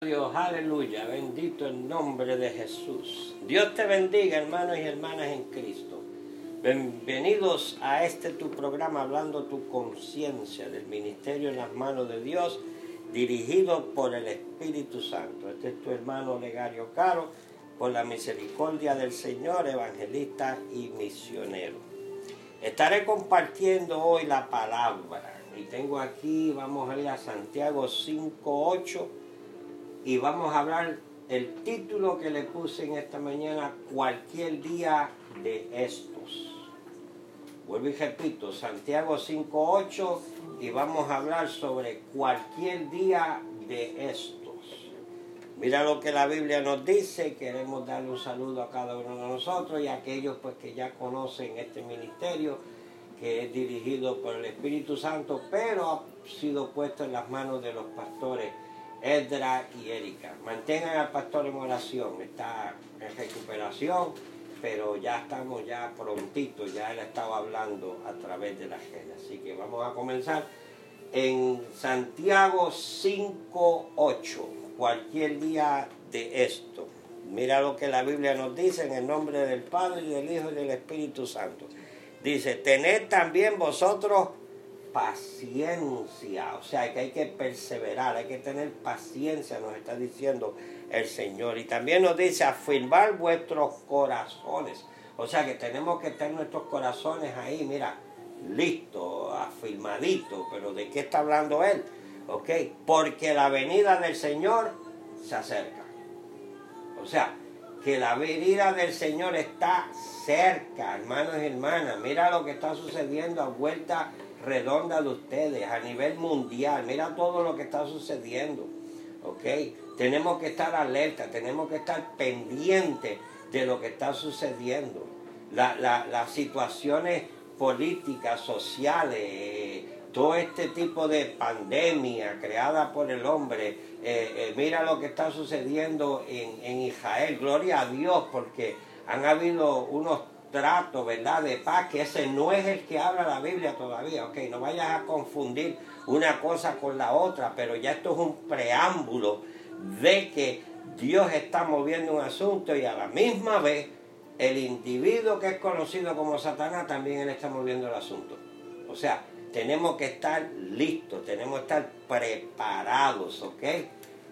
Dios, aleluya, bendito el nombre de Jesús. Dios te bendiga, hermanos y hermanas en Cristo. Bienvenidos a este tu programa, hablando tu conciencia del ministerio en las manos de Dios, dirigido por el Espíritu Santo. Este es tu hermano Legario Caro, por la misericordia del Señor, evangelista y misionero. Estaré compartiendo hoy la palabra y tengo aquí, vamos a ir a Santiago 5.8 y vamos a hablar el título que le puse en esta mañana, cualquier día de estos. Vuelvo y repito, Santiago 5.8 y vamos a hablar sobre cualquier día de estos. Mira lo que la Biblia nos dice, queremos darle un saludo a cada uno de nosotros y a aquellos pues que ya conocen este ministerio que es dirigido por el Espíritu Santo, pero ha sido puesto en las manos de los pastores Edra y Erika. Mantengan al pastor en oración, está en recuperación, pero ya estamos ya prontito, ya él estaba hablando a través de la gente. Así que vamos a comenzar en Santiago 5.8, cualquier día de esto. Mira lo que la Biblia nos dice en el nombre del Padre y del Hijo y del Espíritu Santo. Dice, tened también vosotros paciencia, o sea que hay que perseverar, hay que tener paciencia, nos está diciendo el Señor. Y también nos dice afirmar vuestros corazones, o sea que tenemos que tener nuestros corazones ahí, mira, listo, afirmadito, pero ¿de qué está hablando él? ¿Ok? Porque la venida del Señor se acerca. O sea, que la venida del Señor está cerca, hermanos y hermanas. Mira lo que está sucediendo a vuelta redonda de ustedes a nivel mundial. Mira todo lo que está sucediendo. ¿Ok? Tenemos que estar alerta, tenemos que estar pendientes de lo que está sucediendo. las situaciones políticas, sociales, todo este tipo de pandemia creada por el hombre. Eh, eh, mira lo que está sucediendo en, en Israel. Gloria a Dios porque han habido unos trato, ¿verdad? De paz, que ese no es el que habla la Biblia todavía, ok, no vayas a confundir una cosa con la otra, pero ya esto es un preámbulo de que Dios está moviendo un asunto y a la misma vez el individuo que es conocido como Satanás también él está moviendo el asunto. O sea, tenemos que estar listos, tenemos que estar preparados, ¿ok?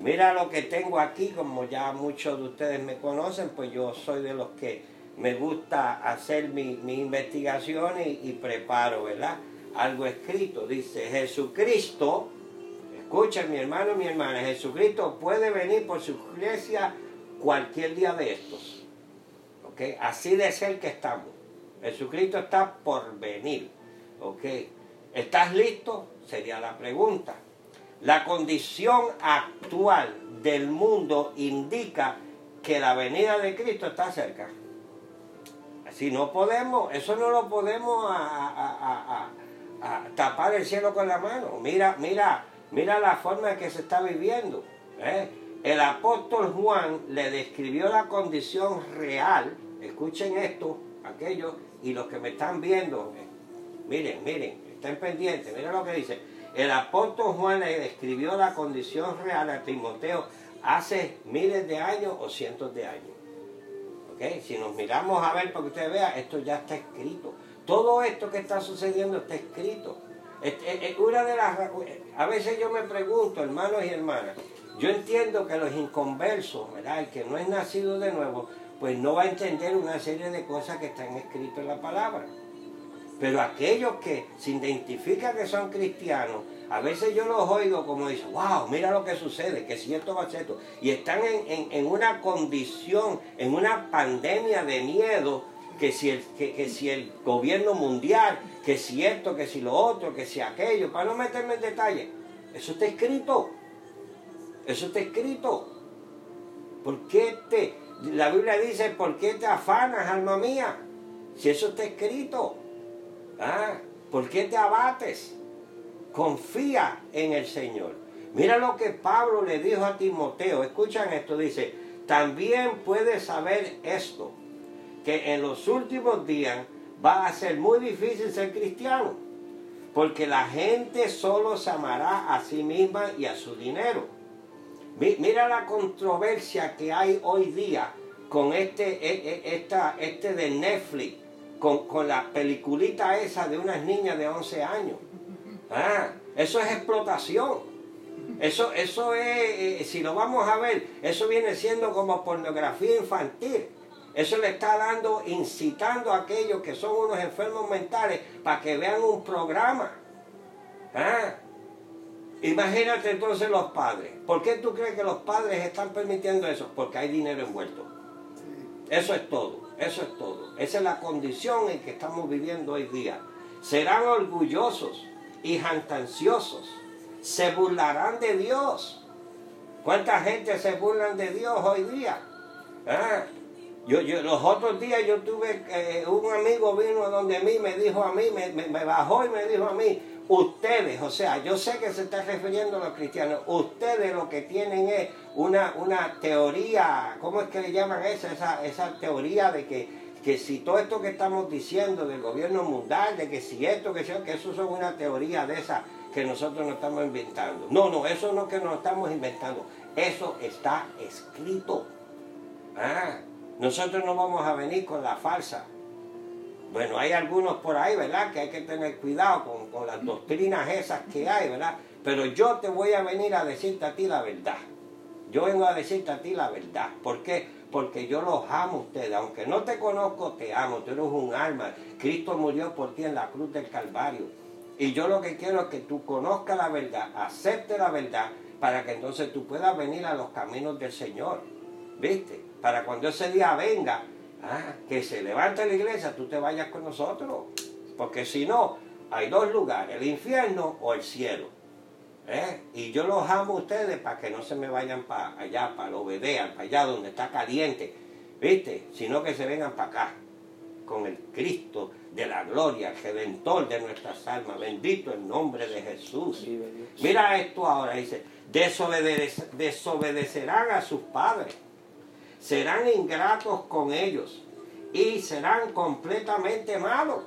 Mira lo que tengo aquí, como ya muchos de ustedes me conocen, pues yo soy de los que me gusta hacer mi, mi investigación y, preparo, ¿verdad? Algo escrito. Dice, Jesucristo, escuchen mi hermano y mi hermana, Jesucristo puede venir por su iglesia cualquier día de estos. ¿Ok? Así de ser que estamos. Jesucristo está por venir. ¿Ok? ¿Estás listo? Sería la pregunta. La condición actual del mundo indica que la venida de Cristo está cerca. Si no podemos, eso no lo podemos a, tapar el cielo con la mano. Mira, mira, mira la forma en que se está viviendo. ¿eh? El apóstol Juan le describió la condición real. Escuchen esto, aquellos, y los que me están viendo, eh, miren, miren, estén pendientes, miren lo que dice. El apóstol Juan le describió la condición real a Timoteo hace miles de años o cientos de años. Si nos miramos a ver para que usted vea, esto ya está escrito. Todo esto que está sucediendo está escrito. Una de las, a veces yo me pregunto, hermanos y hermanas, yo entiendo que los inconversos, ¿verdad? el que no es nacido de nuevo, pues no va a entender una serie de cosas que están escritas en la palabra. Pero aquellos que se identifican que son cristianos, a veces yo los oigo como dicen, wow, mira lo que sucede, que si esto va a ser esto. Y están en, una condición, en una pandemia de miedo, que si, el, que, si el gobierno mundial, que si esto, que si lo otro, que si aquello, para no meterme en detalle. Eso está escrito. Eso está escrito. ¿Por qué te, la Biblia dice, ¿por qué te afanas, alma mía? Si eso está escrito. ¿Ah? ¿Por qué te abates? confía en el Señor. Mira lo que Pablo le dijo a Timoteo. Escuchan esto, dice, también puedes saber esto, que en los últimos días va a ser muy difícil ser cristiano, porque la gente solo se amará a sí misma y a su dinero. Mira la controversia que hay hoy día con este, e, e, esta, este de Netflix, con, con, la peliculita esa de unas niñas de 11 años. Ah, eso es explotación. Eso, eso es, eh, si lo vamos a ver, eso viene siendo como pornografía infantil. Eso le está dando, incitando a aquellos que son unos enfermos mentales para que vean un programa. ¿Ah? Imagínate entonces los padres. ¿Por qué tú crees que los padres están permitiendo eso? Porque hay dinero envuelto. Eso es todo, eso es todo. Esa es la condición en que estamos viviendo hoy día. Serán orgullosos y jantanciosos. Se burlarán de Dios. ¿Cuánta gente se burlan de Dios hoy día? ¿Ah? Yo, yo, los otros días yo tuve, eh, un amigo vino a donde mí, me dijo a mí, me, me, bajó y me dijo a mí, ustedes, o sea, yo sé que se está refiriendo a los cristianos, ustedes lo que tienen es una, una teoría, ¿cómo es que le llaman eso? Esa, esa teoría de que, que si todo esto que estamos diciendo del gobierno mundial, de que si esto, que eso, que eso son una teoría de esa que nosotros nos estamos inventando. No, no, eso no es que nos estamos inventando, eso está escrito. Ah, nosotros no vamos a venir con la falsa. Bueno, hay algunos por ahí, ¿verdad? Que hay que tener cuidado con, las doctrinas esas que hay, ¿verdad? Pero yo te voy a venir a decirte a ti la verdad. Yo vengo a decirte a ti la verdad. ¿Por qué? Porque yo los amo a ustedes. Aunque no te conozco, te amo. Tú eres un alma. Cristo murió por ti en la cruz del Calvario. Y yo lo que quiero es que tú conozcas la verdad, acepte la verdad, para que entonces tú puedas venir a los caminos del Señor. ¿Viste? para cuando ese día venga, ah, que se levante la iglesia, tú te vayas con nosotros. Porque si no, hay dos lugares, el infierno o el cielo. ¿eh? Y yo los amo a ustedes para que no se me vayan para allá, para lo obedean, para allá donde está caliente, ¿viste? Sino que se vengan para acá, con el Cristo de la gloria, el redentor de nuestras almas. Bendito el nombre de Jesús. Mira esto ahora, dice, desobedecerán a sus padres serán ingratos con ellos y serán completamente malos.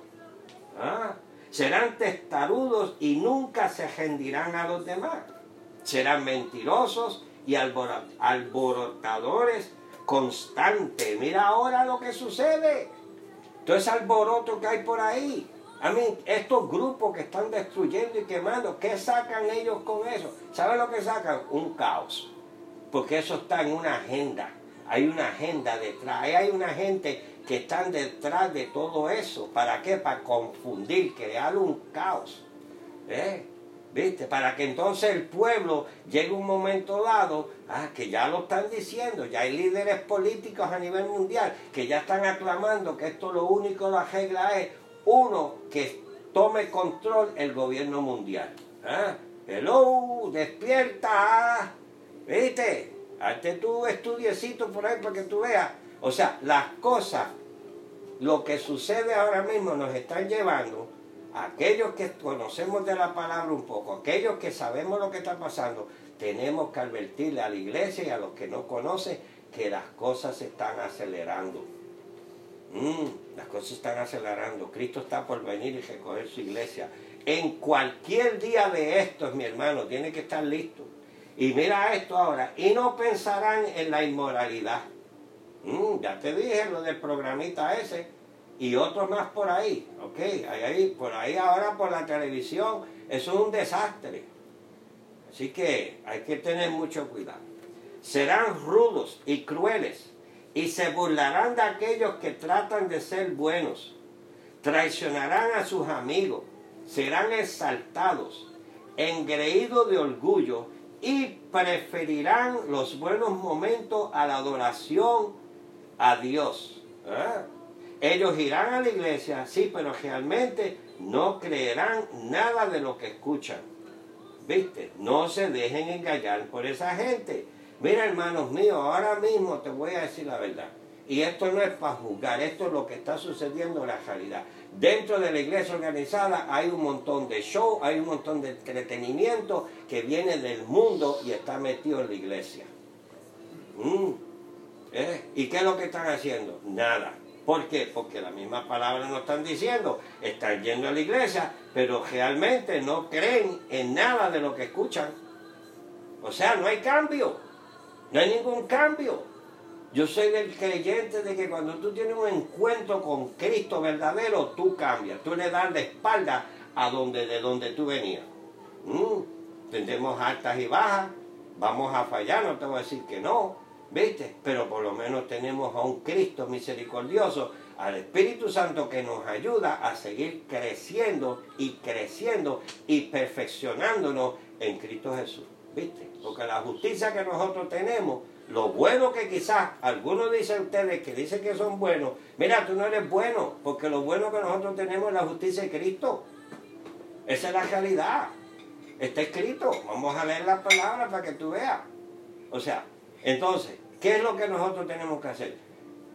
¿Ah? Serán testarudos y nunca se rendirán a los demás. Serán mentirosos y alborotadores constantes. Mira ahora lo que sucede. Todo ese alboroto que hay por ahí. A estos grupos que están destruyendo y quemando, ¿qué sacan ellos con eso? ¿Saben lo que sacan? Un caos. Porque eso está en una agenda hay una agenda detrás, hay una gente que están detrás de todo eso. ¿Para qué? Para confundir, crear un caos. ¿Eh? ¿Viste? Para que entonces el pueblo llegue un momento dado, ah, que ya lo están diciendo, ya hay líderes políticos a nivel mundial que ya están aclamando que esto lo único la regla es uno que tome control el gobierno mundial. ¿Ah? Hello, despierta, ¿viste? Hazte tu estudiecito por ahí para que tú veas. O sea, las cosas, lo que sucede ahora mismo nos están llevando aquellos que conocemos de la palabra un poco, aquellos que sabemos lo que está pasando, tenemos que advertirle a la iglesia y a los que no conocen que las cosas se están acelerando. Mm, las cosas están acelerando. Cristo está por venir y recoger su iglesia. En cualquier día de estos, mi hermano, tiene que estar listo. Y mira esto ahora, y no pensarán en la inmoralidad. Mm, ya te dije lo del programita ese y otro más por ahí, ok, ahí, por ahí ahora por la televisión, eso es un desastre. Así que hay que tener mucho cuidado. Serán rudos y crueles y se burlarán de aquellos que tratan de ser buenos. Traicionarán a sus amigos, serán exaltados, engreídos de orgullo y preferirán los buenos momentos a la adoración a Dios. ¿eh? Ellos irán a la iglesia, sí, pero realmente no creerán nada de lo que escuchan. ¿Viste? No se dejen engañar por esa gente. Mira, hermanos míos, ahora mismo te voy a decir la verdad. Y esto no es para juzgar, esto es lo que está sucediendo en la realidad. Dentro de la iglesia organizada hay un montón de show, hay un montón de entretenimiento que viene del mundo y está metido en la iglesia. Mm. ¿Eh? ¿Y qué es lo que están haciendo? Nada. ¿Por qué? Porque las mismas palabras nos están diciendo, están yendo a la iglesia, pero realmente no creen en nada de lo que escuchan. O sea, no hay cambio. No hay ningún cambio. Yo soy del creyente de que cuando tú tienes un encuentro con Cristo verdadero, tú cambias. Tú le das la espalda a donde, de donde tú venías. Mm, tendremos altas y bajas. Vamos a fallar, no te voy a decir que no. ¿Viste? Pero por lo menos tenemos a un Cristo misericordioso, al Espíritu Santo que nos ayuda a seguir creciendo y creciendo y perfeccionándonos en Cristo Jesús. Porque la justicia que nosotros tenemos lo bueno que quizás algunos dicen ustedes que dicen que son buenos, mira, tú no eres bueno, porque lo bueno que nosotros tenemos es la justicia de Cristo. Esa es la realidad. Está escrito. Vamos a leer la palabra para que tú veas. O sea, entonces, ¿qué es lo que nosotros tenemos que hacer?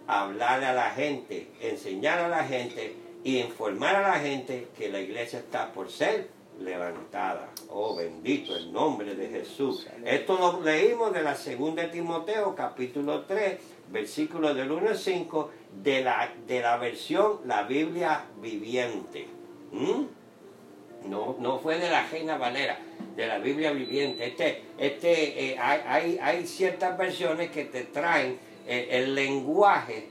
Hablarle a la gente, enseñar a la gente y informar a la gente que la iglesia está por ser levantada. Oh, bendito el nombre de Jesús. Esto lo leímos de la segunda de Timoteo, capítulo 3, versículo del 1 al 5, de la, de la versión La Biblia Viviente. ¿Mm? No, no fue de la Reina Valera, de la Biblia Viviente. Este, este, eh, hay, hay, ciertas versiones que te traen eh, el lenguaje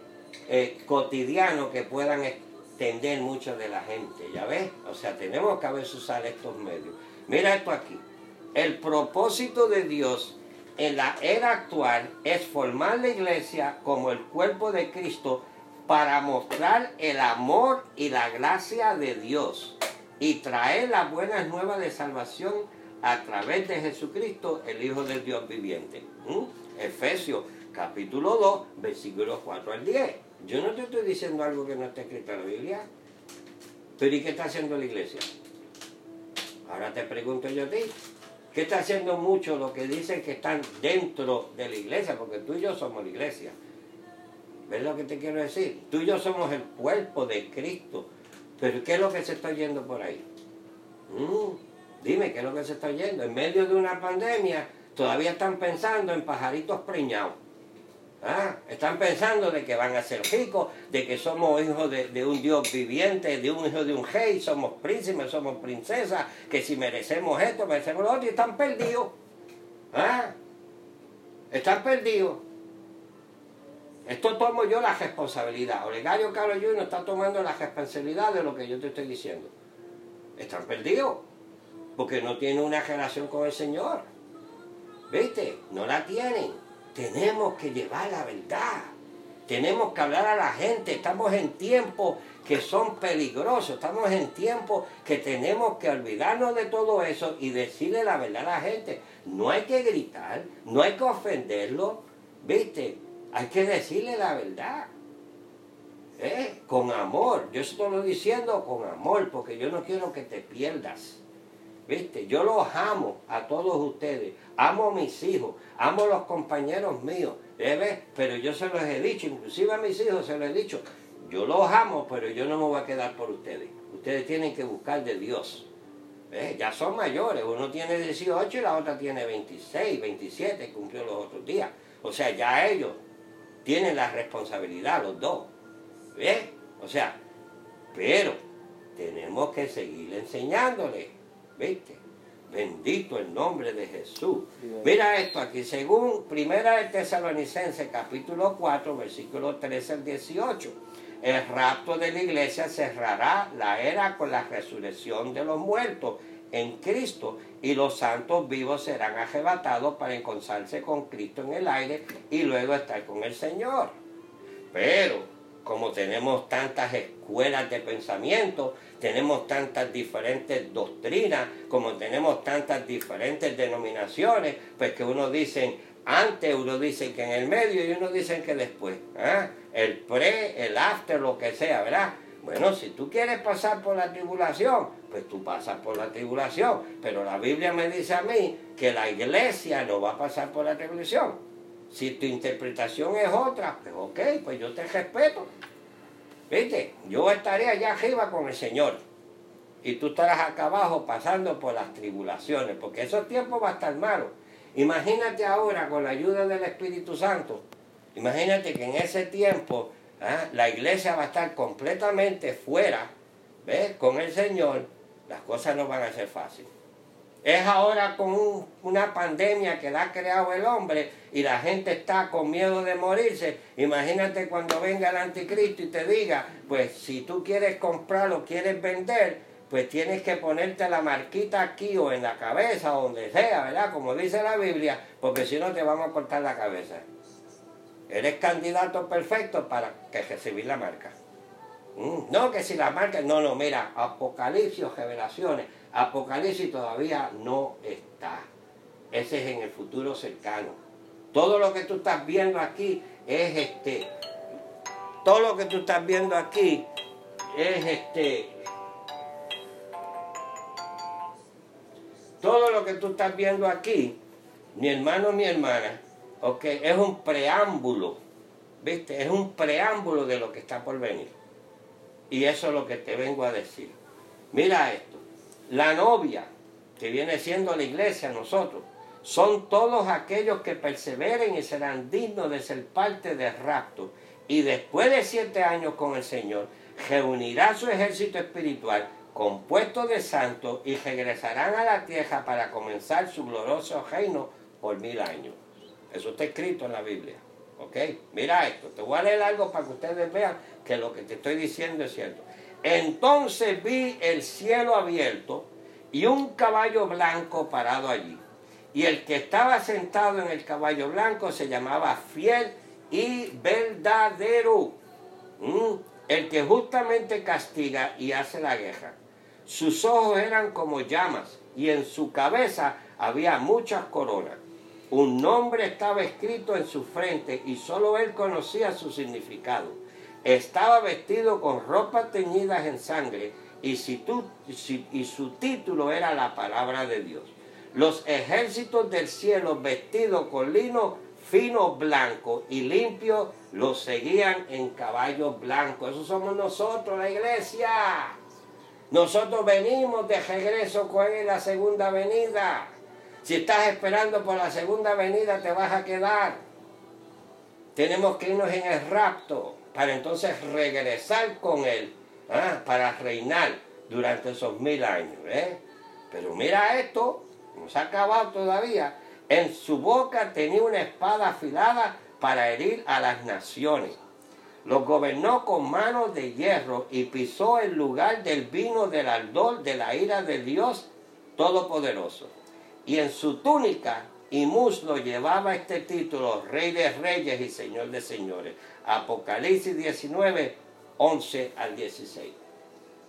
eh, cotidiano que puedan entender mucho de la gente, ¿ya ves? O sea, tenemos que a veces usar estos medios. Mira esto aquí. El propósito de Dios en la era actual es formar la iglesia como el cuerpo de Cristo para mostrar el amor y la gracia de Dios y traer las buenas nuevas de salvación a través de Jesucristo, el Hijo del Dios viviente. ¿Mm? Efesios capítulo 2, versículos 4 al 10. Yo no te estoy diciendo algo que no está escrito en la Biblia. Pero ¿y qué está haciendo la iglesia? Ahora te pregunto yo a ti. ¿Qué está haciendo mucho lo que dicen que están dentro de la iglesia? Porque tú y yo somos la iglesia. ¿Ves lo que te quiero decir? Tú y yo somos el cuerpo de Cristo. Pero ¿qué es lo que se está yendo por ahí? Mm, dime, ¿qué es lo que se está yendo? En medio de una pandemia todavía están pensando en pajaritos preñados. ¿Ah? Están pensando de que van a ser ricos, de que somos hijos de, un Dios viviente, de un hijo de un rey, somos príncipes, somos princesas, que si merecemos esto, merecemos lo otro, y están perdidos. ¿Ah? Están perdidos. Esto tomo yo la responsabilidad. Olegario Carlos Jr. está tomando la responsabilidad de lo que yo te estoy diciendo. Están perdidos. Porque no tienen una relación con el Señor. ¿Viste? No la tienen. Tenemos que llevar la verdad. Tenemos que hablar a la gente. Estamos en tiempos que son peligrosos. Estamos en tiempos que tenemos que olvidarnos de todo eso y decirle la verdad a la gente. No hay que gritar, no hay que ofenderlo. ¿Viste? Hay que decirle la verdad. ¿Eh? Con amor. Yo estoy diciendo con amor porque yo no quiero que te pierdas. ¿Viste? Yo los amo a todos ustedes. Amo a mis hijos. Amo a los compañeros míos. ¿Ves? Pero yo se los he dicho, inclusive a mis hijos se los he dicho. Yo los amo, pero yo no me voy a quedar por ustedes. Ustedes tienen que buscar de Dios. ¿Ves? Ya son mayores. Uno tiene 18 y la otra tiene 26, 27, cumplió los otros días. O sea, ya ellos tienen la responsabilidad, los dos. ¿Ves? O sea, pero tenemos que seguir enseñándoles ¿Viste? Bendito el nombre de Jesús. Mira esto aquí, según Primera de Tesalonicense, capítulo 4, versículo 13 al 18. El rapto de la iglesia cerrará la era con la resurrección de los muertos en Cristo y los santos vivos serán arrebatados para encontrarse con Cristo en el aire y luego estar con el Señor. Pero como tenemos tantas escuelas de pensamiento, tenemos tantas diferentes doctrinas, como tenemos tantas diferentes denominaciones, pues que uno dice antes, uno dice que en el medio y uno dice que después. ¿ah? El pre, el after, lo que sea, ¿verdad? Bueno, si tú quieres pasar por la tribulación, pues tú pasas por la tribulación. Pero la Biblia me dice a mí que la iglesia no va a pasar por la tribulación. Si tu interpretación es otra, pues ok, pues yo te respeto. ¿Viste? Yo estaré allá arriba con el Señor. Y tú estarás acá abajo pasando por las tribulaciones, porque esos tiempos va a estar malos. Imagínate ahora con la ayuda del Espíritu Santo. Imagínate que en ese tiempo ¿ah? la iglesia va a estar completamente fuera, ¿ves? Con el Señor, las cosas no van a ser fáciles. Es ahora con una pandemia que la ha creado el hombre y la gente está con miedo de morirse. Imagínate cuando venga el anticristo y te diga, pues si tú quieres comprar o quieres vender, pues tienes que ponerte la marquita aquí o en la cabeza o donde sea, ¿verdad? Como dice la Biblia, porque si no te vamos a cortar la cabeza. Eres candidato perfecto para que recibir la marca. No, que si la marca, no, no, mira, Apocalipsis o revelaciones Apocalipsis todavía no está. Ese es en el futuro cercano. Todo lo que tú estás viendo aquí es este. Todo lo que tú estás viendo aquí es este. Todo lo que tú estás viendo aquí, mi hermano, mi hermana, ok, es un preámbulo. ¿Viste? Es un preámbulo de lo que está por venir. Y eso es lo que te vengo a decir. Mira esto. La novia, que viene siendo la iglesia, nosotros, son todos aquellos que perseveren y serán dignos de ser parte del rapto. Y después de siete años con el Señor, reunirá su ejército espiritual compuesto de santos y regresarán a la tierra para comenzar su glorioso reino por mil años. Eso está escrito en la Biblia. ¿Ok? Mira esto. Te voy a leer algo para que ustedes vean que lo que te estoy diciendo es cierto. Entonces vi el cielo abierto y un caballo blanco parado allí. Y el que estaba sentado en el caballo blanco se llamaba fiel y verdadero. Mm, el que justamente castiga y hace la guerra. Sus ojos eran como llamas y en su cabeza había muchas coronas. Un nombre estaba escrito en su frente y solo él conocía su significado estaba vestido con ropas teñidas en sangre y, su título era la palabra de Dios. Los ejércitos del cielo vestidos con lino fino blanco y limpio los seguían en caballos blancos. Eso somos nosotros, la iglesia. Nosotros venimos de regreso con él la segunda venida. Si estás esperando por la segunda venida, te vas a quedar. Tenemos que irnos en el rapto para entonces regresar con él, ¿ah? para reinar durante esos mil años. ¿eh? Pero mira esto, no se ha acabado todavía. En su boca tenía una espada afilada para herir a las naciones. Los gobernó con manos de hierro y pisó el lugar del vino del ardor de la ira de Dios Todopoderoso. Y en su túnica y muslo llevaba este título, Rey de Reyes y Señor de Señores. Apocalipsis 19, 11 al 16.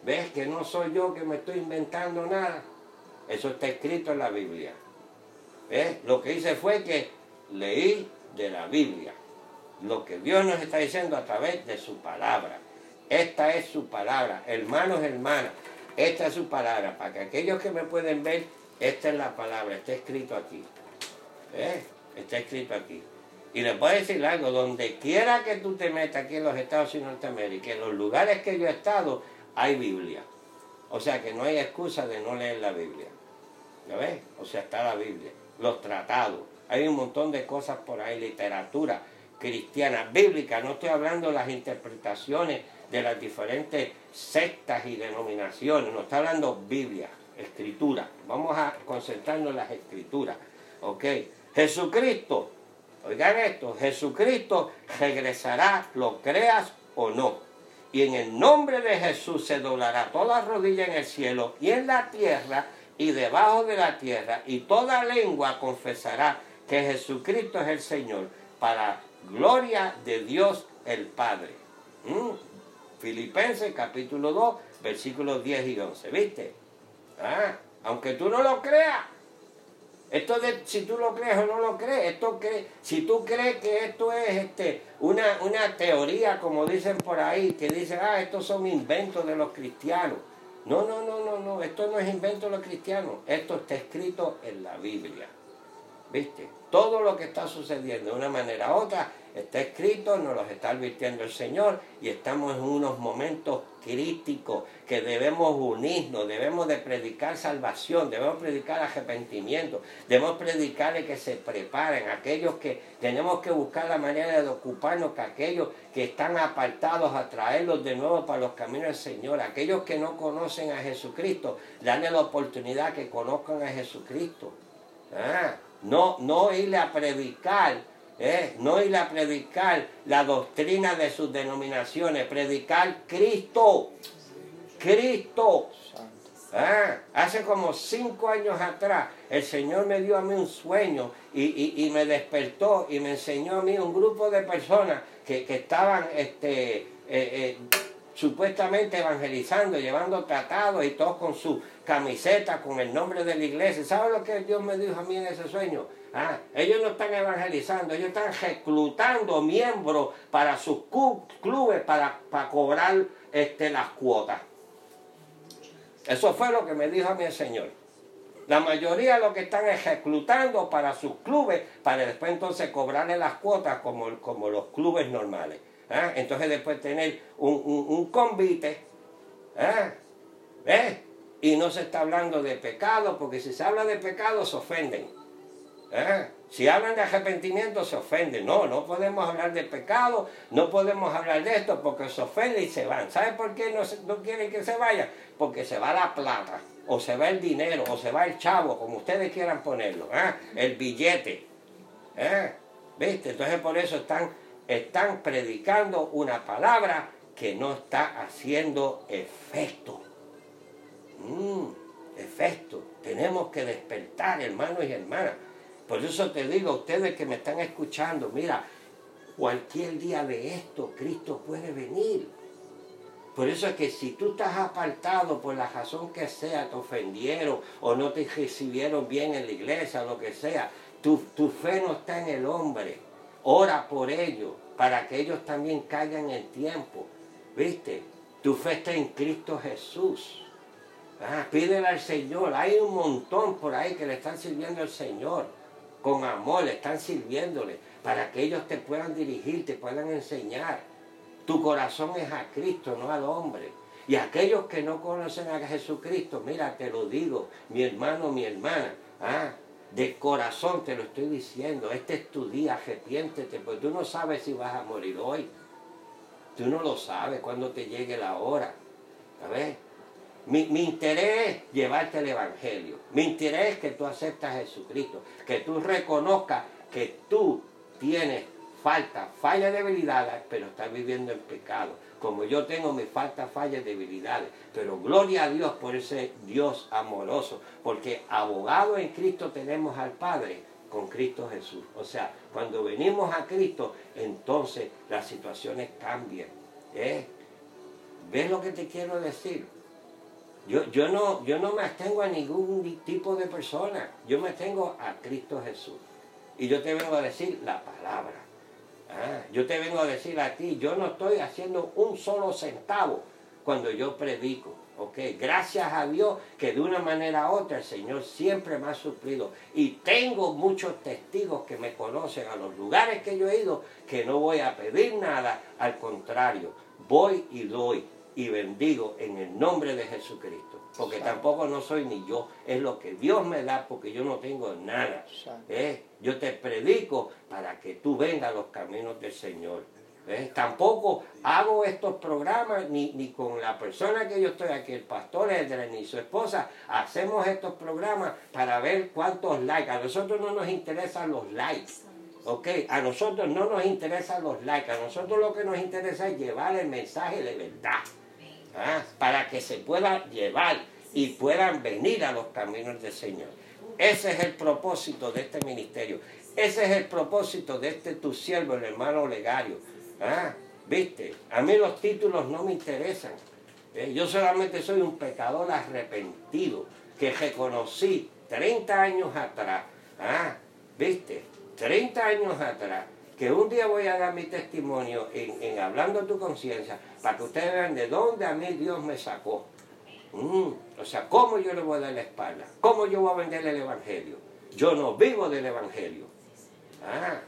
¿Ves que no soy yo que me estoy inventando nada? Eso está escrito en la Biblia. ¿Ves? Lo que hice fue que leí de la Biblia. Lo que Dios nos está diciendo a través de su palabra. Esta es su palabra. Hermanos, hermanas, esta es su palabra. Para que aquellos que me pueden ver, esta es la palabra. Está escrito aquí. ¿Ves? Está escrito aquí. Y les voy a decir algo, donde quiera que tú te metas aquí en los Estados Unidos de Norteamérica, en los lugares que yo he estado, hay Biblia. O sea que no hay excusa de no leer la Biblia. ¿Ya ves? O sea, está la Biblia. Los tratados. Hay un montón de cosas por ahí, literatura cristiana, bíblica. No estoy hablando de las interpretaciones de las diferentes sectas y denominaciones. No está hablando Biblia, escritura. Vamos a concentrarnos en las escrituras. ¿Ok? Jesucristo Oigan esto, Jesucristo regresará, lo creas o no. Y en el nombre de Jesús se doblará toda rodilla en el cielo y en la tierra y debajo de la tierra, y toda lengua confesará que Jesucristo es el Señor, para gloria de Dios el Padre. ¿Mm? Filipenses capítulo 2, versículos 10 y 11. ¿Viste? Ah, aunque tú no lo creas, esto de si tú lo crees o no lo crees, esto que, si tú crees que esto es este, una, una teoría, como dicen por ahí, que dicen, ah, estos son inventos de los cristianos. No, no, no, no, no, esto no es invento de los cristianos, esto está escrito en la Biblia. ¿Viste? Todo lo que está sucediendo de una manera u otra está escrito, nos lo está advirtiendo el Señor y estamos en unos momentos críticos que debemos unirnos, debemos de predicar salvación, debemos predicar arrepentimiento, debemos predicarle que se preparen, aquellos que tenemos que buscar la manera de ocuparnos, que aquellos que están apartados a traerlos de nuevo para los caminos del Señor, aquellos que no conocen a Jesucristo, darle la oportunidad que conozcan a Jesucristo. Ah, no, no irle a predicar ¿eh? no ir a predicar la doctrina de sus denominaciones, predicar Cristo, Cristo. Ah, hace como cinco años atrás el Señor me dio a mí un sueño y, me despertó y me enseñó a mí un grupo de personas que, estaban este, eh, eh, supuestamente evangelizando, llevando tratados y todos con su camiseta, con el nombre de la iglesia. ¿Sabe lo que Dios me dijo a mí en ese sueño? Ah, ellos no están evangelizando, ellos están reclutando miembros para sus clubes para, para cobrar este, las cuotas. Eso fue lo que me dijo a mí el Señor. La mayoría lo que están es para sus clubes para después entonces cobrarle las cuotas como, como los clubes normales. ¿Ah? Entonces después tener un, convite. ¿Ah? ¿Eh? Y no se está hablando de pecado, porque si se habla de pecado se ofenden. ¿Eh? Si hablan de arrepentimiento se ofenden. No, no podemos hablar de pecado, no podemos hablar de esto porque se ofenden y se van. ¿Sabe por qué no, no quieren que se vayan? Porque se va la plata, o se va el dinero, o se va el chavo, como ustedes quieran ponerlo, ¿eh? el billete. ¿Eh? ¿Viste? Entonces por eso están están predicando una palabra que no está haciendo efecto. Mm, efecto. Tenemos que despertar, hermanos y hermanas. Por eso te digo a ustedes que me están escuchando, mira, cualquier día de esto Cristo puede venir. Por eso es que si tú estás apartado por la razón que sea, te ofendieron o no te recibieron bien en la iglesia, lo que sea, tu, tu fe no está en el hombre Ora por ellos, para que ellos también caigan en tiempo. ¿Viste? Tu fe está en Cristo Jesús. Ah, pídele al Señor. Hay un montón por ahí que le están sirviendo al Señor. Con amor, le están sirviéndole. Para que ellos te puedan dirigir, te puedan enseñar. Tu corazón es a Cristo, no al hombre. Y aquellos que no conocen a Jesucristo, mira, te lo digo, mi hermano, mi hermana. Ah, de corazón te lo estoy diciendo, este es tu día, arrepiéntete, porque tú no sabes si vas a morir hoy. Tú no lo sabes cuando te llegue la hora. A mi, mi, interés es llevarte el Evangelio. Mi interés es que tú aceptas a Jesucristo, que tú reconozcas que tú tienes falta, falla, debilidades, pero estás viviendo en pecado como yo tengo mis faltas, fallas, debilidades. Pero gloria a Dios por ese Dios amoroso, porque abogado en Cristo tenemos al Padre con Cristo Jesús. O sea, cuando venimos a Cristo, entonces las situaciones cambian. ¿eh? ¿Ves lo que te quiero decir? Yo, yo, no, yo no me atengo a ningún tipo de persona, yo me tengo a Cristo Jesús. Y yo te vengo a decir la palabra. Ah, yo te vengo a decir a ti, yo no estoy haciendo un solo centavo cuando yo predico. ¿ok? Gracias a Dios que de una manera u otra el Señor siempre me ha suplido. Y tengo muchos testigos que me conocen a los lugares que yo he ido que no voy a pedir nada. Al contrario, voy y doy y bendigo en el nombre de Jesucristo. Porque tampoco no soy ni yo, es lo que Dios me da porque yo no tengo nada. ¿eh? Yo te predico para que tú vengas a los caminos del Señor. ¿eh? Tampoco hago estos programas ni, ni, con la persona que yo estoy aquí, el pastor Edra ni su esposa, hacemos estos programas para ver cuántos likes. A nosotros no nos interesan los likes. ¿ok? A nosotros no nos interesan los likes, a nosotros lo que nos interesa es llevar el mensaje de verdad. ¿Ah? para que se pueda llevar y puedan venir a los caminos del Señor. Ese es el propósito de este ministerio. Ese es el propósito de este tu siervo, el hermano Legario. ¿Ah? ¿Viste? A mí los títulos no me interesan. ¿Eh? Yo solamente soy un pecador arrepentido que reconocí 30 años atrás. ¿Ah? ¿Viste? 30 años atrás que un día voy a dar mi testimonio en, hablando tu conciencia para que ustedes vean de dónde a mí Dios me sacó. Mm, o sea, cómo yo le voy a dar la espalda, cómo yo voy a vender el Evangelio. Yo no vivo del Evangelio. Ah,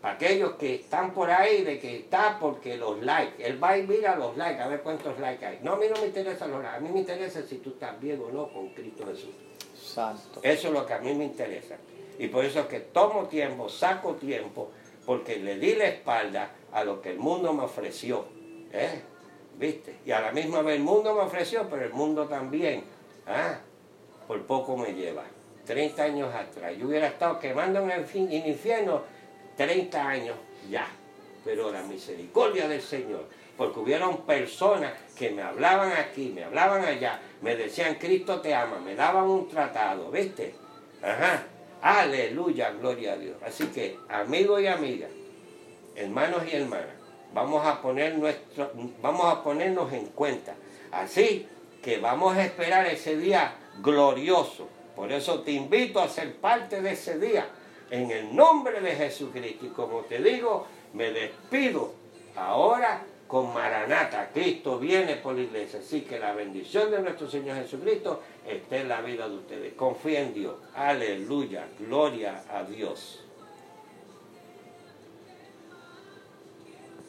para aquellos que están por ahí, de que está porque los likes. Él va y mira los likes, a ver cuántos likes hay. No, a mí no me interesa los likes. A mí me interesa si tú estás bien o no con Cristo Jesús. Santo. Eso es lo que a mí me interesa. Y por eso es que tomo tiempo, saco tiempo, porque le di la espalda a lo que el mundo me ofreció. ¿eh? ¿Viste? Y a la misma vez el mundo me ofreció, pero el mundo también. ¿ah? Por poco me lleva. 30 años atrás. Yo hubiera estado quemando en el, en infierno 30 años ya. Pero la misericordia del Señor. Porque hubieron personas que me hablaban aquí, me hablaban allá, me decían, Cristo te ama, me daban un tratado, ¿viste? Ajá. Aleluya, gloria a Dios. Así que, amigos y amigas, hermanos y hermanas, vamos a, poner nuestro, vamos a ponernos en cuenta. Así que vamos a esperar ese día glorioso. Por eso te invito a ser parte de ese día. En el nombre de Jesucristo. Y como te digo, me despido ahora con Maranata. Cristo viene por la iglesia. Así que la bendición de nuestro Señor Jesucristo esté en la vida de ustedes. Confía en Dios. Aleluya. Gloria a Dios.